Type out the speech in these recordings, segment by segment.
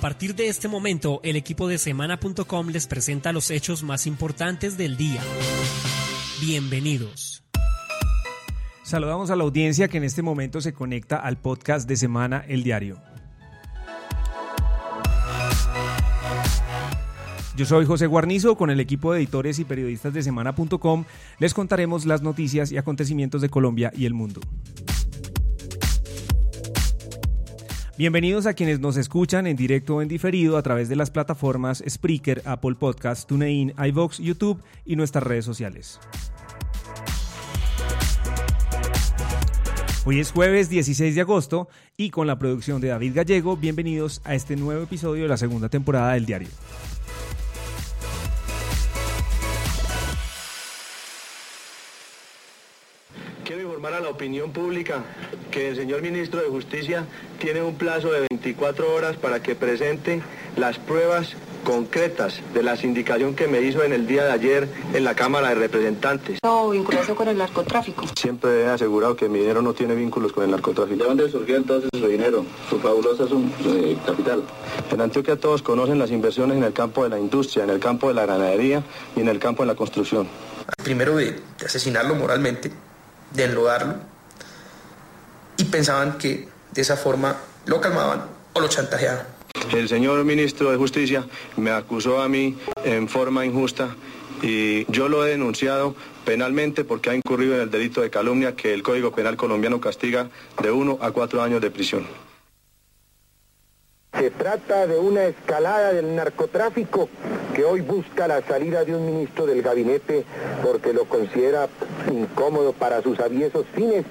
A partir de este momento, el equipo de semana.com les presenta los hechos más importantes del día. Bienvenidos. Saludamos a la audiencia que en este momento se conecta al podcast de Semana El Diario. Yo soy José Guarnizo, con el equipo de editores y periodistas de semana.com les contaremos las noticias y acontecimientos de Colombia y el mundo. Bienvenidos a quienes nos escuchan en directo o en diferido a través de las plataformas Spreaker, Apple Podcasts, TuneIn, iVox, YouTube y nuestras redes sociales. Hoy es jueves 16 de agosto y con la producción de David Gallego, bienvenidos a este nuevo episodio de la segunda temporada del diario. Informar a la opinión pública que el señor ministro de Justicia tiene un plazo de 24 horas para que presente las pruebas concretas de la sindicación que me hizo en el día de ayer en la Cámara de Representantes. No, vinculación con el narcotráfico. Siempre he asegurado que mi dinero no tiene vínculos con el narcotráfico. ¿De dónde surgió entonces su dinero, su fabulosa sum, eh, capital? En Antioquia todos conocen las inversiones en el campo de la industria, en el campo de la ganadería y en el campo de la construcción. Primero de asesinarlo moralmente, de enlodarlo, y pensaban que de esa forma lo calmaban o lo chantajeaban. El señor ministro de Justicia me acusó a mí en forma injusta y yo lo he denunciado penalmente porque ha incurrido en el delito de calumnia que el Código Penal colombiano castiga de uno a cuatro años de prisión. Se trata de una escalada del narcotráfico hoy busca la salida de un ministro del gabinete porque lo considera incómodo para sus aviesos fines.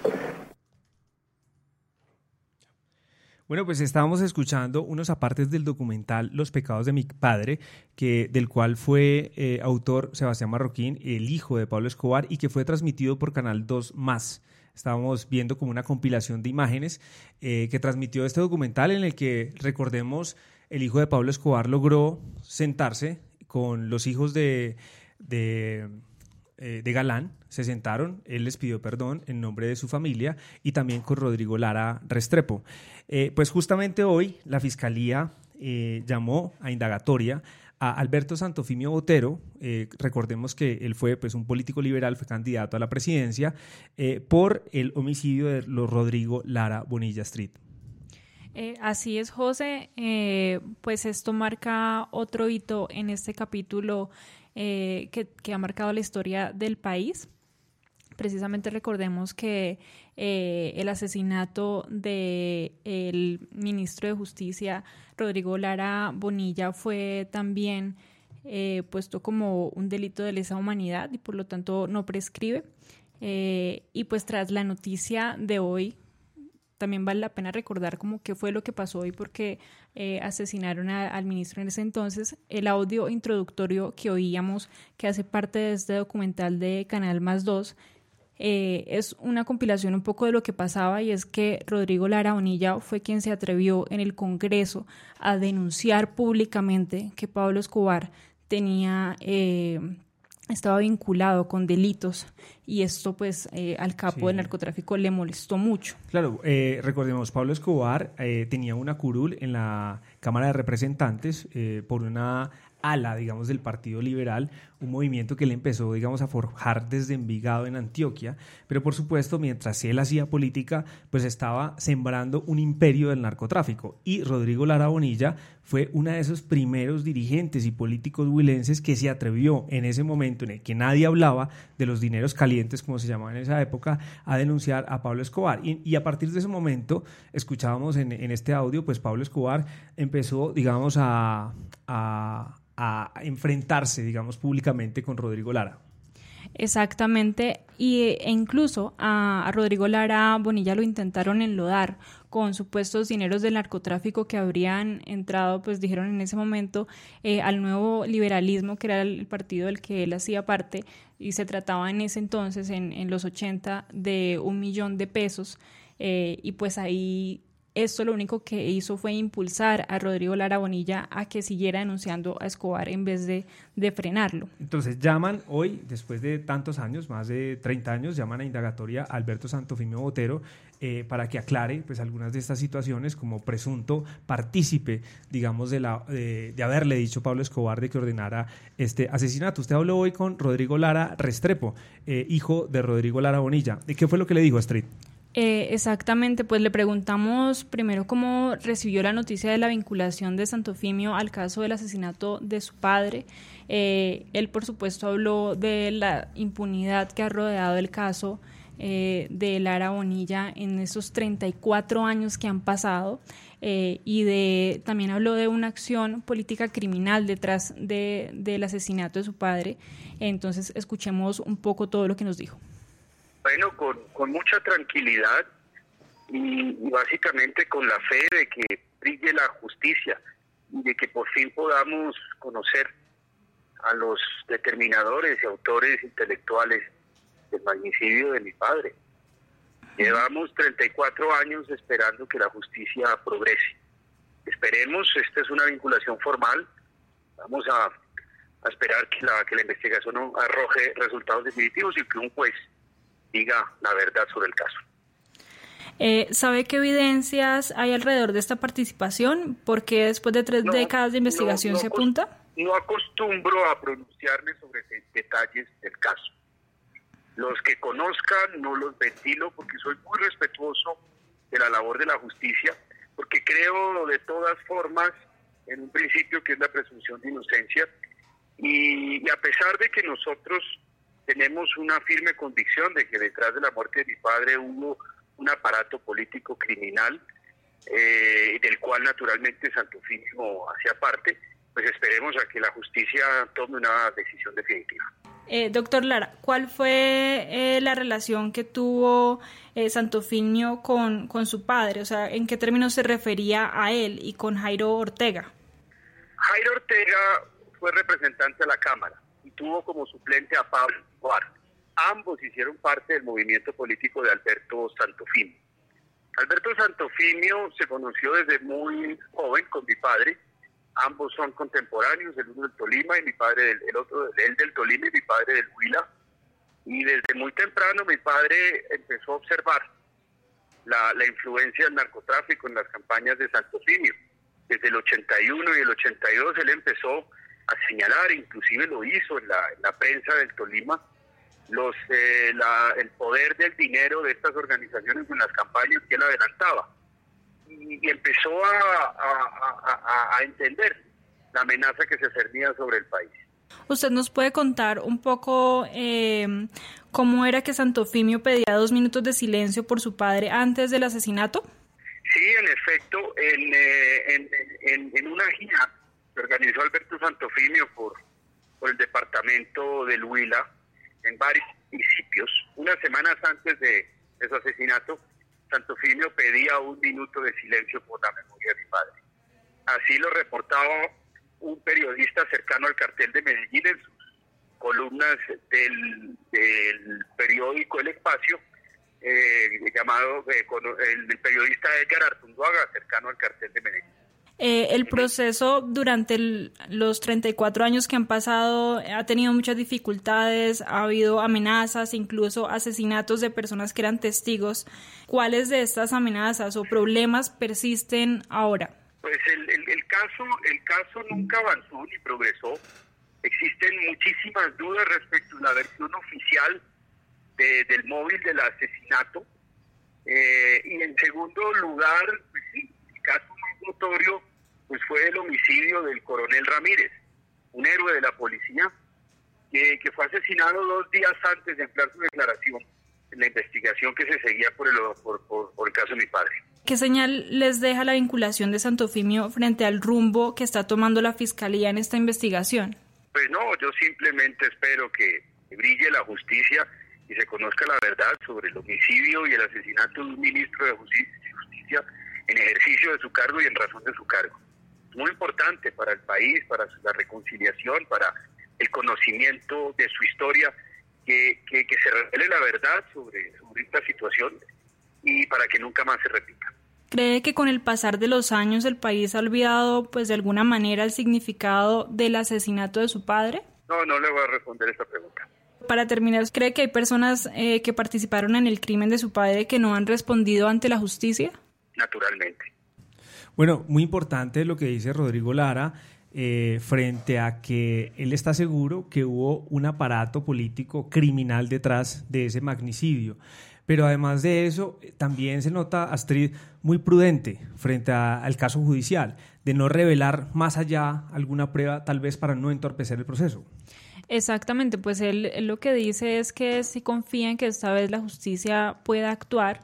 Bueno, pues estábamos escuchando unos apartes del documental Los pecados de mi padre, que, del cual fue eh, autor Sebastián Marroquín, el hijo de Pablo Escobar, y que fue transmitido por Canal 2 Más. Estábamos viendo como una compilación de imágenes eh, que transmitió este documental en el que, recordemos, el hijo de Pablo Escobar logró sentarse con los hijos de, de eh, de Galán, se sentaron, él les pidió perdón en nombre de su familia y también con Rodrigo Lara Restrepo. Eh, pues justamente hoy la Fiscalía eh, llamó a indagatoria a Alberto Santofimio Botero, recordemos que él fue pues, un político liberal, fue candidato a la presidencia, por el homicidio de Rodrigo Lara Bonilla Street. Así es, José. pues esto marca otro hito en este capítulo eh, que, ha marcado la historia del país. Precisamente recordemos que eh, el asesinato del ministro de Justicia, Rodrigo Lara Bonilla, fue también eh, puesto como un delito de lesa humanidad y por lo tanto no prescribe. y pues tras la noticia de hoy, también vale la pena recordar como qué fue lo que pasó hoy porque eh, asesinaron al ministro en ese entonces. El audio introductorio que oíamos, que hace parte de este documental de Canal Más 2, eh, es una compilación un poco de lo que pasaba y es que Rodrigo Lara Bonilla fue quien se atrevió en el Congreso a denunciar públicamente que Pablo Escobar tenía... Eh, estaba vinculado con delitos y esto pues eh, al capo del narcotráfico le molestó mucho. Claro, eh, recordemos, Pablo Escobar eh, tenía una curul en la Cámara de Representantes por una ala, digamos, del Partido Liberal, un movimiento que él empezó, digamos, a forjar desde Envigado en Antioquia, pero por supuesto, mientras él hacía política, pues estaba sembrando un imperio del narcotráfico. Y Rodrigo Lara Bonilla fue uno de esos primeros dirigentes y políticos huilenses que se atrevió en ese momento en el que nadie hablaba de los dineros calientes, como se llamaba en esa época, a denunciar a Pablo Escobar. Y, a partir de ese momento, escuchábamos en, este audio, pues Pablo Escobar empezó, digamos, a a enfrentarse, digamos, públicamente con Rodrigo Lara. Exactamente, y, e incluso a, Rodrigo Lara Bonilla lo intentaron enlodar con supuestos dineros del narcotráfico que habrían entrado, pues dijeron en ese momento, eh, al nuevo liberalismo, que era el partido del que él hacía parte, y se trataba en ese entonces, en, los 80, de un millón de pesos, eh, y pues ahí esto lo único que hizo fue impulsar a Rodrigo Lara Bonilla a que siguiera denunciando a Escobar en vez de, de, frenarlo. Entonces llaman hoy, después de tantos años, más de 30 años, llaman a indagatoria a Alberto Santofimio Botero eh, para que aclare pues, algunas de estas situaciones como presunto partícipe, digamos, de, la, de, haberle dicho Pablo Escobar de que ordenara este asesinato. Usted habló hoy con Rodrigo Lara Restrepo, eh, hijo de Rodrigo Lara Bonilla. ¿Qué fue lo que le dijo Street? Eh, exactamente, pues le preguntamos primero cómo recibió la noticia de la vinculación de Santofimio al caso del asesinato de su padre. él, por supuesto, habló de la impunidad que ha rodeado el caso eh, de Lara Bonilla en esos 34 años que han pasado eh, y de también habló de una acción política criminal detrás de, del asesinato de su padre. Entonces escuchemos un poco todo lo que nos dijo. Bueno, con, con mucha tranquilidad y, y básicamente con la fe de que brille la justicia y de que por fin podamos conocer a los determinadores y autores intelectuales del magnicidio de mi padre. Llevamos 34 años esperando que la justicia progrese. Esperemos, esta es una vinculación formal, vamos a, esperar que la, que la investigación arroje resultados definitivos y que un juez diga la verdad sobre el caso. Eh, ¿Sabe qué evidencias hay alrededor de esta participación? ¿Por qué después de tres décadas de investigación se apunta? No acostumbro a pronunciarme sobre detalles del caso. Los que conozcan no los ventilo porque soy muy respetuoso de la labor de la justicia, porque creo de todas formas en un principio que es la presunción de inocencia y, a pesar de que nosotros tenemos una firme convicción de que detrás de la muerte de mi padre hubo un aparato político criminal, eh, del cual naturalmente Santofimio hacía parte, pues esperemos a que la justicia tome una decisión definitiva. Eh, doctor Lara, ¿cuál fue eh, la relación que tuvo eh, Santofimio con, con su padre? O sea, ¿en qué términos se refería a él y con Jairo Ortega? Jairo Ortega fue representante de la Cámara tuvo como suplente a Pablo Escobar. Ambos hicieron parte del movimiento político de Alberto Santofimio. Alberto Santofimio se conoció desde muy joven con mi padre Ambos son contemporáneos, el uno del Tolima y mi padre, del, el otro, él del Tolima y mi padre del Huila. Y desde muy temprano mi padre empezó a observar la, influencia del narcotráfico en las campañas de Santo Simio. Desde el 81 y el 82 él empezó a señalar, inclusive lo hizo en la, prensa del Tolima, los, eh, el poder del dinero de estas organizaciones en las campañas que él adelantaba y, empezó a, entender la amenaza que se cernía sobre el país. ¿Usted nos puede contar un poco eh, cómo era que Santofimio pedía dos minutos de silencio por su padre antes del asesinato? Sí, en efecto, en, eh, en, una gira que organizó Alberto Santofimio por, por el departamento del Huila, en varios municipios, unas semanas antes de, de su asesinato, Santofimio pedía un minuto de silencio por la memoria de mi padre. Así lo reportaba un periodista cercano al cartel de Medellín en sus columnas del, periódico El Espacio, eh, llamado eh, el, el, periodista Edgar Artunduaga, cercano al cartel de Medellín. Eh, el proceso durante los 34 años que han pasado ha tenido muchas dificultades, ha habido amenazas, incluso asesinatos de personas que eran testigos. ¿Cuáles de estas amenazas o problemas persisten ahora? Pues el, el, caso, el caso nunca avanzó ni progresó. Existen muchísimas dudas respecto a la versión oficial del móvil del asesinato. Eh, y en segundo lugar, pues sí, el caso más notorio pues fue el homicidio del coronel Ramírez, un héroe de la policía, que, fue asesinado dos días antes de emplear su declaración en la investigación que se seguía por el, por, el caso de mi padre. ¿Qué señal les deja la vinculación de Santofimio frente al rumbo que está tomando la Fiscalía en esta investigación? Pues no, yo simplemente espero que brille la justicia y se conozca la verdad sobre el homicidio y el asesinato de un ministro de justicia en ejercicio de su cargo y en razón de su cargo muy importante para el país, para la reconciliación, para el conocimiento de su historia, que, que, se revele la verdad sobre, sobre esta situación y para que nunca más se repita. ¿Cree que con el pasar de los años el país ha olvidado, pues de alguna manera, el significado del asesinato de su padre? No, no le voy a responder esa pregunta. para terminar, ¿cree que hay personas eh, que participaron en el crimen de su padre que no han respondido ante la justicia? Naturalmente. Bueno, muy importante lo que dice Rodrigo Lara. Eh, frente a que él está seguro que hubo un aparato político criminal detrás de ese magnicidio. Pero además de eso, también se nota Astrid muy prudente frente al caso judicial, de no revelar más allá alguna prueba, tal vez para no entorpecer el proceso. Exactamente, pues él, lo que dice es que si confía en que esta vez la justicia pueda actuar,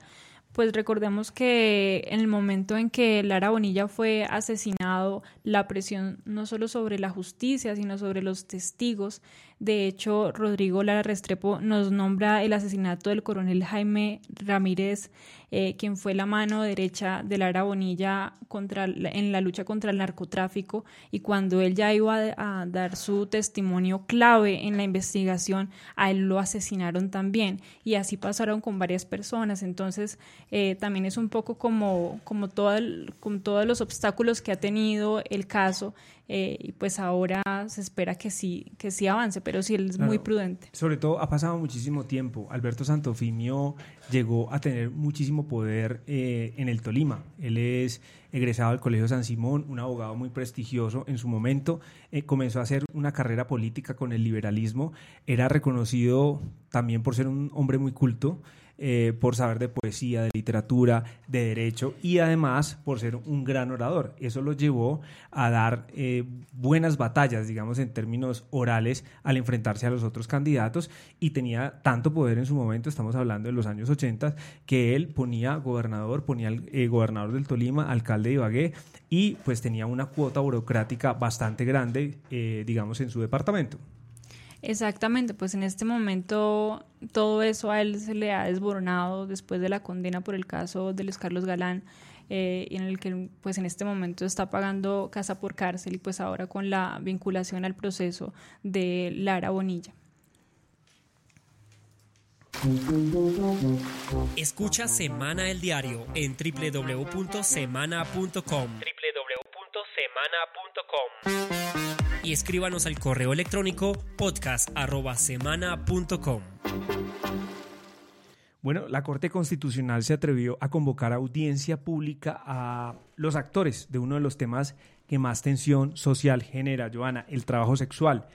pues recordemos que en el momento en que Lara Bonilla fue asesinado, la presión no solo sobre la justicia, sino sobre los testigos. De hecho, Rodrigo Lara Restrepo nos nombra el asesinato del coronel Jaime Ramírez, eh, quien fue la mano derecha de Lara Bonilla contra, en la lucha contra el narcotráfico. Y cuando él ya iba a dar su testimonio clave en la investigación, a él lo asesinaron también. Y así pasaron con varias personas. Entonces, eh, también es un poco como, como, todo con todos los obstáculos que ha tenido el caso. Eh, y pues ahora se espera que sí, que sí avance, pero sí él es muy prudente. Sobre todo ha pasado muchísimo tiempo. Alberto Santofimio llegó a tener muchísimo poder eh, en el Tolima. Él es egresado del Colegio San Simón, un abogado muy prestigioso en su momento. comenzó a hacer una carrera política con el liberalismo. Era reconocido también por ser un hombre muy culto. Eh, por saber de poesía, de literatura, de derecho y además por ser un gran orador. Eso lo llevó a dar eh, buenas batallas, digamos, en términos orales al enfrentarse a los otros candidatos y tenía tanto poder en su momento, estamos hablando de los años 80, que él ponía gobernador, ponía eh, gobernador del Tolima, alcalde de Ibagué y pues tenía una cuota burocrática bastante grande, digamos, en su departamento. Exactamente, pues en este momento todo eso a él se le ha desboronado después de la condena por el caso de Luis Carlos Galán, eh, en el que pues en este momento está pagando casa por cárcel y pues ahora con la vinculación al proceso de Lara Bonilla. Escucha Semana el Diario en www.semana.com. www.semana.com y escríbanos al correo electrónico podcast.semana.com. Bueno, la Corte Constitucional se atrevió a convocar audiencia pública a los actores de uno de los temas que más tensión social genera, Joana, el trabajo sexual.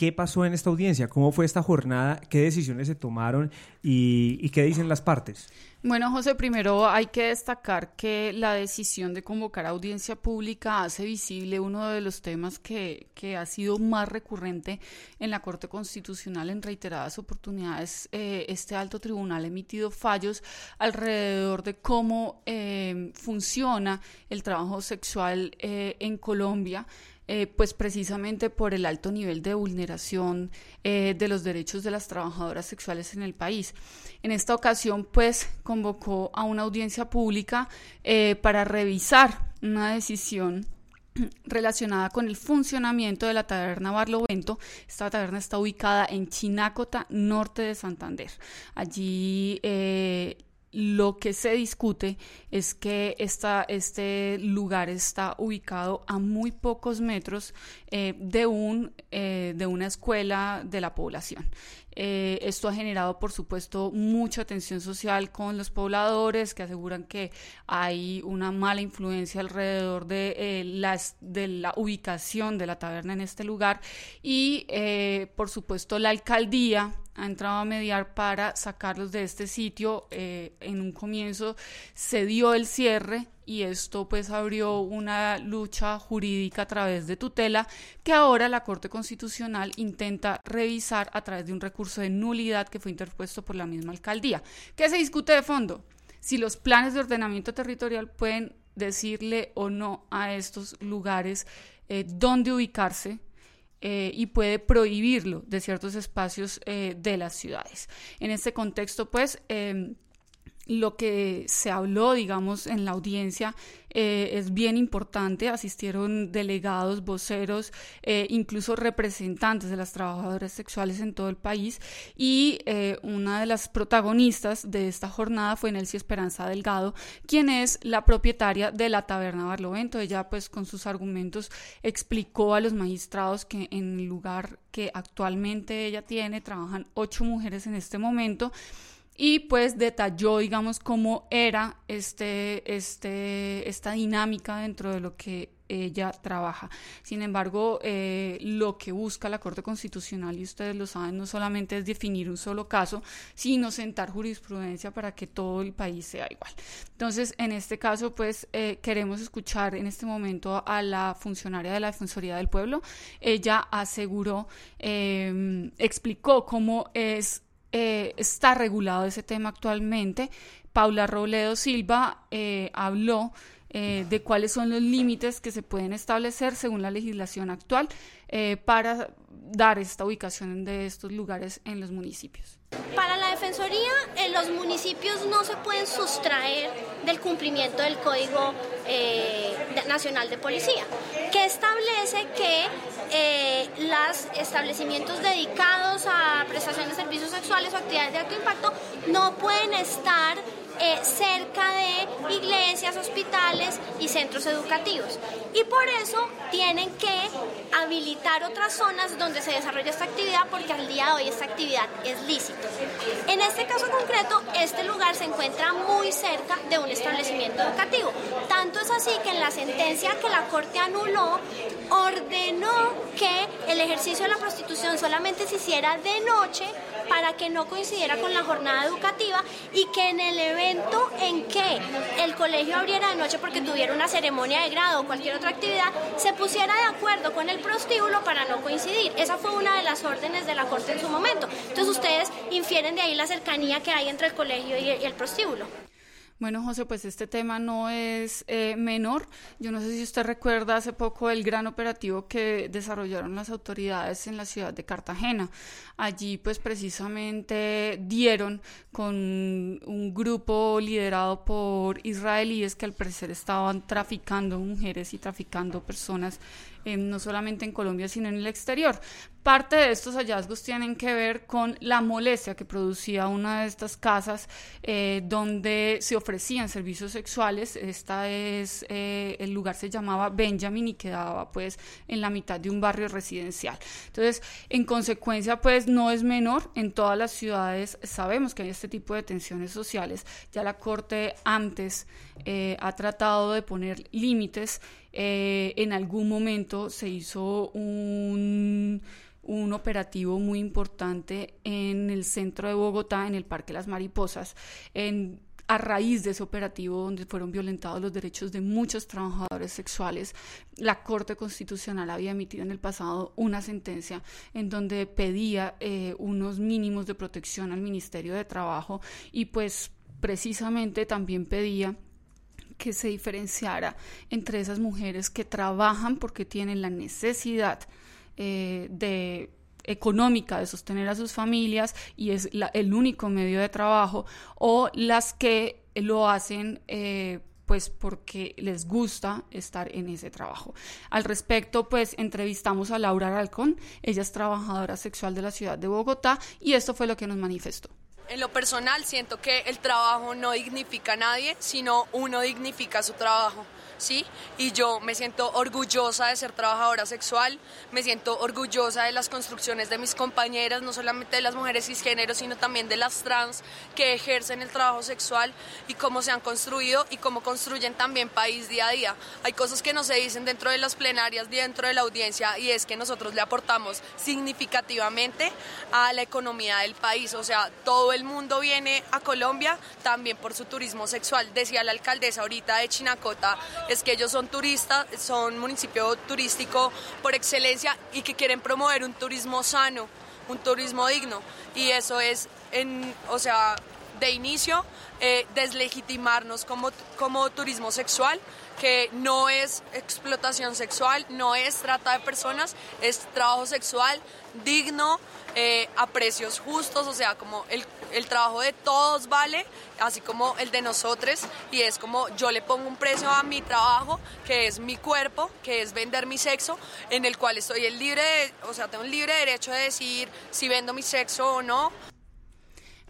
¿Qué pasó en esta audiencia? ¿Cómo fue esta jornada? ¿Qué decisiones se tomaron? ¿Y, qué dicen las partes? Bueno, José, primero hay que destacar que la decisión de convocar audiencia pública hace visible uno de los temas que, que ha sido más recurrente en la Corte Constitucional en reiteradas oportunidades. Eh, este alto tribunal ha emitido fallos alrededor de cómo eh, funciona el trabajo sexual eh, en Colombia. Eh, pues precisamente por el alto nivel de vulneración eh, de los derechos de las trabajadoras sexuales en el país. En esta ocasión, pues convocó a una audiencia pública eh, para revisar una decisión relacionada con el funcionamiento de la taberna Barlovento. Esta taberna está ubicada en Chinácota, norte de Santander. Allí lo que se discute es que esta, este lugar está ubicado a muy pocos metros eh, de, un, eh, de una escuela de la población. Eh, esto ha generado, por supuesto, mucha tensión social con los pobladores que aseguran que hay una mala influencia alrededor de, las, de la ubicación de la taberna en este lugar y, por supuesto, la alcaldía ha entrado a mediar para sacarlos de este sitio. Eh, en un comienzo se dio el cierre y esto pues abrió una lucha jurídica a través de tutela que ahora la Corte Constitucional intenta revisar a través de un recurso de nulidad que fue interpuesto por la misma alcaldía. ¿Qué se discute de fondo? Si los planes de ordenamiento territorial pueden decirle o no a estos lugares eh, dónde ubicarse eh, y puede prohibirlo de ciertos espacios eh, de las ciudades. En este contexto, pues, em, lo que se habló, digamos, en la audiencia eh, es bien importante. Asistieron delegados, voceros, eh, incluso representantes de las trabajadoras sexuales en todo el país. Y eh, una de las protagonistas de esta jornada fue Nelcy Esperanza Delgado, quien es la propietaria de la taberna Barlovento. Ella, pues, con sus argumentos explicó a los magistrados que en el lugar que actualmente ella tiene trabajan ocho mujeres en este momento y pues detalló, digamos, cómo era este, este, esta dinámica dentro de lo que ella trabaja. Sin embargo, eh, lo que busca la Corte Constitucional, y ustedes lo saben, no solamente es definir un solo caso, sino sentar jurisprudencia para que todo el país sea igual. Entonces, en este caso, pues eh, queremos escuchar en este momento a la funcionaria de la Defensoría del Pueblo. Ella aseguró, eh, explicó cómo es eh, está regulado ese tema actualmente. Paula Robledo Silva eh, habló eh, de cuáles son los límites que se pueden establecer según la legislación actual para dar esta ubicación de estos lugares en los municipios. Para la Defensoría, los municipios no se pueden sustraer del cumplimiento del Código Nacional de Policía, que establece que eh, los establecimientos dedicados a prestación de servicios sexuales o actividades de alto impacto no pueden estar eh, cerca de iglesias, hospitales y centros educativos. Y por eso tienen que habilitar otras zonas donde se desarrolla esta actividad porque al día de hoy esta actividad es lícita. En este caso concreto, este lugar se encuentra muy cerca de un establecimiento educativo. Tanto es así que en la sentencia que la Corte anuló, ordenó que el ejercicio de la prostitución solamente se hiciera de noche para que no coincidiera con la jornada educativa y que en el evento en que el colegio abriera de noche porque tuviera una ceremonia de grado o cualquier otra actividad, se pusiera de acuerdo con el prostíbulo para no coincidir. Esa fue una de las órdenes de la Corte en su momento. Entonces ustedes infieren de ahí la cercanía que hay entre el colegio y el prostíbulo. Bueno, José, pues este tema no es eh, menor. Yo no sé si usted recuerda hace poco el gran operativo que desarrollaron las autoridades en la ciudad de Cartagena. Allí, pues precisamente dieron con un grupo liderado por israelíes que al parecer estaban traficando mujeres y traficando personas no solamente en Colombia, sino en el exterior. Parte de estos hallazgos tienen que ver con la molestia que producía una de estas casas eh, donde se ofrecían servicios sexuales. Esta es, eh, el lugar se llamaba Benjamin y quedaba pues en la mitad de un barrio residencial. Entonces, en consecuencia, pues no es menor. En todas las ciudades sabemos que hay este tipo de tensiones sociales. Ya la Corte antes eh, ha tratado de poner límites. Eh, en algún momento se hizo un, un operativo muy importante en el centro de Bogotá, en el Parque Las Mariposas, a raíz de ese operativo donde fueron violentados los derechos de muchos trabajadores sexuales, la Corte Constitucional había emitido en el pasado una sentencia en donde pedía eh, unos mínimos de protección al Ministerio de Trabajo y pues precisamente también pedía que se diferenciara entre esas mujeres que trabajan porque tienen la necesidad eh, de económica de sostener a sus familias y es el único medio de trabajo o las que lo hacen eh, pues porque les gusta estar en ese trabajo. Al respecto, pues entrevistamos a Laura Aralcón, ella es trabajadora sexual de la ciudad de Bogotá y esto fue lo que nos manifestó. En lo personal siento que el trabajo no dignifica a nadie, sino uno dignifica su trabajo. ¿Sí? Y yo me siento orgullosa de ser trabajadora sexual, me siento orgullosa de las construcciones de mis compañeras, no solamente de las mujeres cisgénero, sino también de las trans que ejercen el trabajo sexual y cómo se han construido y cómo construyen también país día a día. Hay cosas que no se dicen dentro de las plenarias, dentro de la audiencia, y es que nosotros le aportamos significativamente a la economía del país. O sea, todo el mundo viene a Colombia también por su turismo sexual. Decía la alcaldesa ahorita de Chinacota, es que ellos son turistas, son municipio turístico por excelencia y que quieren promover un turismo sano, un turismo digno. Y eso es, en, o sea, de inicio eh, deslegitimarnos como, como turismo sexual, que no es explotación sexual, no es trata de personas, es trabajo sexual digno, eh, a precios justos, o sea, como el, el, trabajo de todos vale, así como el de nosotros, y es como yo le pongo un precio a mi trabajo, que es mi cuerpo, que es vender mi sexo, en el cual estoy el libre, o sea, tengo un libre derecho de decir si vendo mi sexo o no.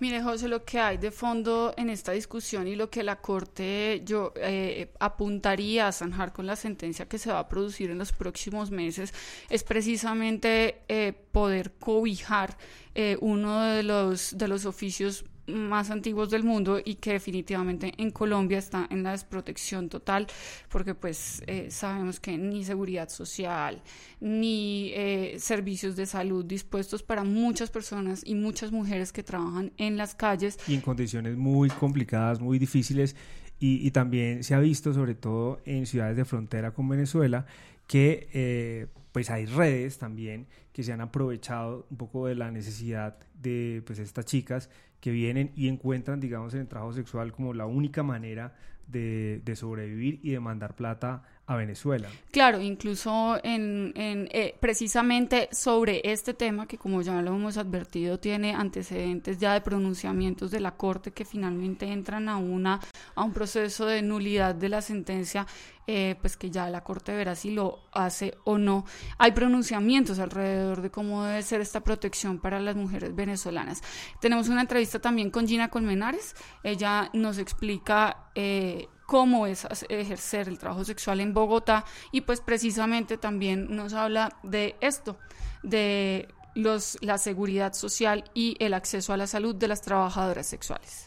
Mire, José, lo que hay de fondo en esta discusión y lo que la Corte yo eh, apuntaría a zanjar con la sentencia que se va a producir en los próximos meses es precisamente eh, poder cobijar eh, uno de los, de los oficios más antiguos del mundo y que definitivamente en Colombia está en la desprotección total porque pues eh, sabemos que ni seguridad social ni eh, servicios de salud dispuestos para muchas personas y muchas mujeres que trabajan en las calles. Y en condiciones muy complicadas muy difíciles. Y, también se ha visto sobre todo en ciudades de frontera con Venezuela que eh, pues hay redes también que se han aprovechado un poco de la necesidad de pues estas chicas que vienen y encuentran, digamos, en el trabajo sexual como la única manera de, sobrevivir y de mandar plata a Venezuela. Claro, incluso en, en eh, precisamente sobre este tema que como ya lo hemos advertido tiene antecedentes ya de pronunciamientos de la Corte que finalmente entran a una a un proceso de nulidad de la sentencia, eh, pues que ya la Corte verá si lo hace o no. Hay pronunciamientos de cómo debe ser esta protección para las mujeres venezolanas. Tenemos una entrevista también con Gina Colmenares. Ella nos explica eh, cómo es ejercer el trabajo sexual en Bogotá y pues precisamente también nos habla de esto, de los, la seguridad social y el acceso a la salud de las trabajadoras sexuales.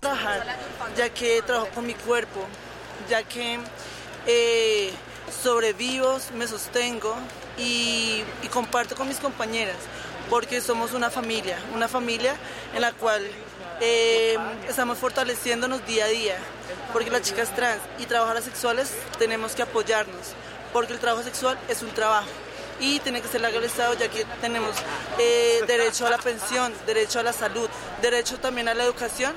Ya que trabajo con mi cuerpo, ya que eh, sobrevivo, me sostengo y, comparto con mis compañeras, porque somos una familia, una familia en la cual eh, estamos fortaleciéndonos día a día, porque las chicas trans y trabajadoras sexuales tenemos que apoyarnos, porque el trabajo sexual es un trabajo y tiene que ser legalizado ya que tenemos eh, derecho a la pensión, derecho a la salud, derecho también a la educación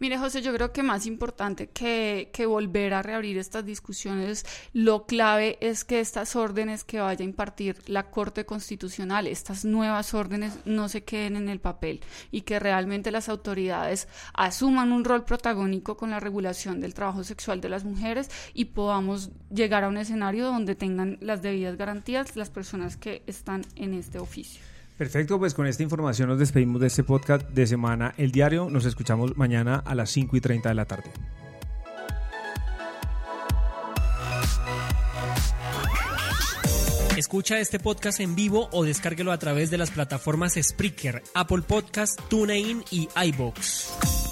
Mire, José, yo creo que más importante que, que, volver a reabrir estas discusiones, lo clave es que estas órdenes que vaya a impartir la Corte Constitucional, estas nuevas órdenes, no se queden en el papel y que realmente las autoridades asuman un rol protagónico con la regulación del trabajo sexual de las mujeres y podamos llegar a un escenario donde tengan las debidas garantías las personas que están en este oficio. Perfecto, pues con esta información nos despedimos de este podcast de semana El Diario. Nos escuchamos mañana a las 5 y 30 de la tarde. Escucha este podcast en vivo o descárguelo a través de las plataformas Spreaker, Apple Podcast, TuneIn y iBox.